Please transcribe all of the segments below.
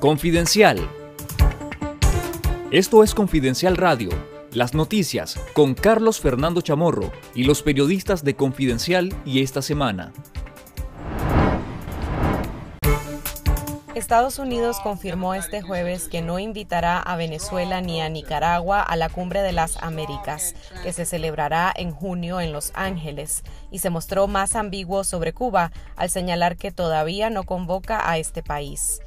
Confidencial. Esto es Confidencial Radio, las noticias con Carlos Fernando Chamorro y los periodistas de Confidencial y esta semana. Estados Unidos confirmó este jueves que no invitará a Venezuela ni a Nicaragua a la Cumbre de las Américas, que se celebrará en junio en Los Ángeles, y se mostró más ambiguo sobre Cuba al señalar que todavía no convoca a este país.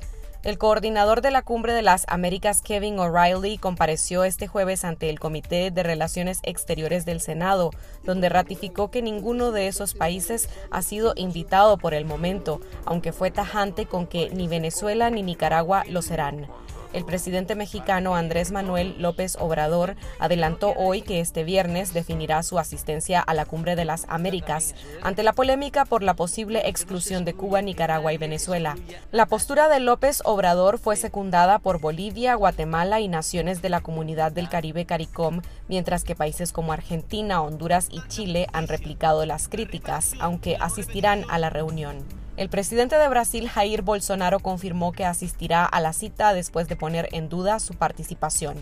El coordinador de la Cumbre de las Américas, Kevin O'Reilly, compareció este jueves ante el Comité de Relaciones Exteriores del Senado, donde ratificó que ninguno de esos países ha sido invitado por el momento, aunque fue tajante con que ni Venezuela ni Nicaragua lo serán. El presidente mexicano Andrés Manuel López Obrador adelantó hoy que este viernes definirá su asistencia a la Cumbre de las Américas ante la polémica por la posible exclusión de Cuba, Nicaragua y Venezuela. La postura de López Obrador fue secundada por Bolivia, Guatemala y naciones de la Comunidad del Caribe CARICOM, mientras que países como Argentina, Honduras y Chile han replicado las críticas, aunque asistirán a la reunión. El presidente de Brasil, Jair Bolsonaro, confirmó que asistirá a la cita después de poner en duda su participación.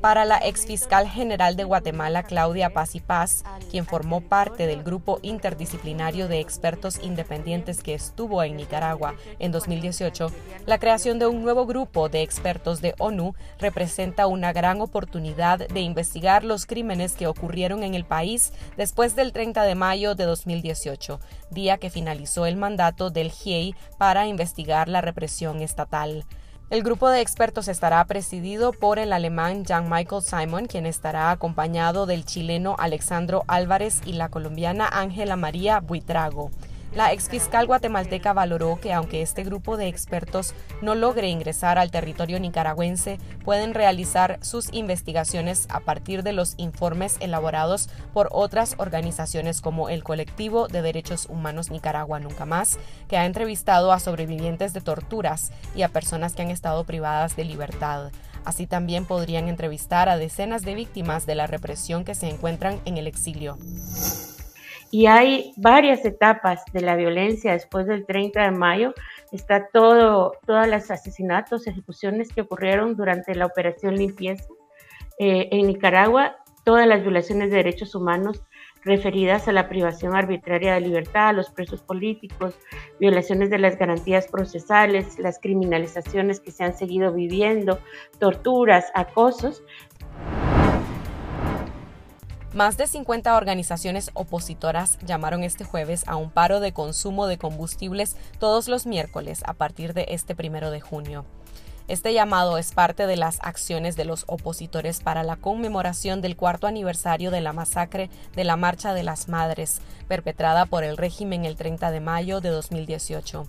Para la exfiscal general de Guatemala, Claudia Paz y Paz, quien formó parte del grupo interdisciplinario de expertos independientes que estuvo en Nicaragua en 2018, la creación de un nuevo grupo de expertos de ONU representa una gran oportunidad de investigar los crímenes que ocurrieron en el país después del 30 de mayo de 2018, día que finalizó el mandato del GIEI para investigar la represión estatal. El grupo de expertos estará presidido por el alemán Jean-Michael Simon, quien estará acompañado del chileno Alexandro Álvarez y la colombiana Ángela María Buitrago. La exfiscal guatemalteca valoró que aunque este grupo de expertos no logre ingresar al territorio nicaragüense, pueden realizar sus investigaciones a partir de los informes elaborados por otras organizaciones como el Colectivo de Derechos Humanos Nicaragua Nunca Más, que ha entrevistado a sobrevivientes de torturas y a personas que han estado privadas de libertad. Así también podrían entrevistar a decenas de víctimas de la represión que se encuentran en el exilio. Y hay varias etapas de la violencia después del 30 de mayo. Está todo, todos los asesinatos, ejecuciones que ocurrieron durante la operación limpieza eh, en Nicaragua, todas las violaciones de derechos humanos referidas a la privación arbitraria de libertad, a los presos políticos, violaciones de las garantías procesales, las criminalizaciones que se han seguido viviendo, torturas, acosos, más de 50 organizaciones opositoras llamaron este jueves a un paro de consumo de combustibles todos los miércoles a partir de este primero de junio. Este llamado es parte de las acciones de los opositores para la conmemoración del cuarto aniversario de la masacre de la Marcha de las Madres, perpetrada por el régimen el 30 de mayo de 2018.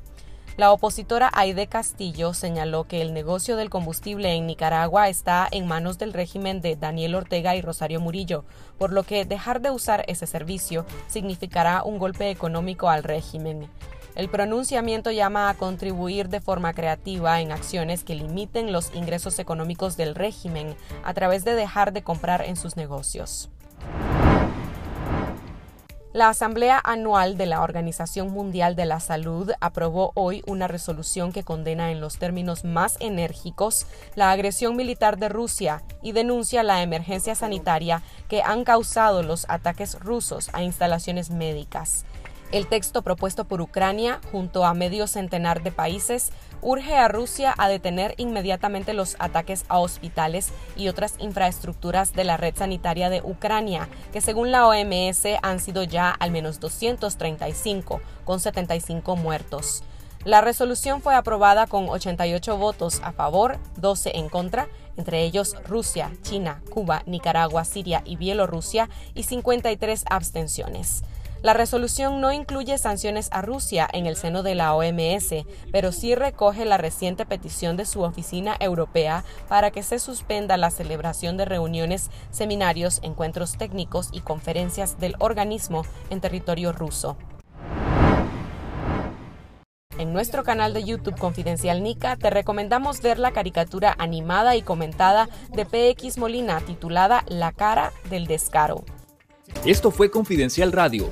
La opositora Aide Castillo señaló que el negocio del combustible en Nicaragua está en manos del régimen de Daniel Ortega y Rosario Murillo, por lo que dejar de usar ese servicio significará un golpe económico al régimen. El pronunciamiento llama a contribuir de forma creativa en acciones que limiten los ingresos económicos del régimen a través de dejar de comprar en sus negocios. La Asamblea Anual de la Organización Mundial de la Salud aprobó hoy una resolución que condena en los términos más enérgicos la agresión militar de Rusia y denuncia la emergencia sanitaria que han causado los ataques rusos a instalaciones médicas. El texto propuesto por Ucrania, junto a medio centenar de países, urge a Rusia a detener inmediatamente los ataques a hospitales y otras infraestructuras de la red sanitaria de Ucrania, que según la OMS han sido ya al menos 235, con 75 muertos. La resolución fue aprobada con 88 votos a favor, 12 en contra, entre ellos Rusia, China, Cuba, Nicaragua, Siria y Bielorrusia, y 53 abstenciones. La resolución no incluye sanciones a Rusia en el seno de la OMS, pero sí recoge la reciente petición de su oficina europea para que se suspenda la celebración de reuniones, seminarios, encuentros técnicos y conferencias del organismo en territorio ruso. En nuestro canal de YouTube Confidencial Nica te recomendamos ver la caricatura animada y comentada de PX Molina titulada La cara del descaro. Esto fue Confidencial Radio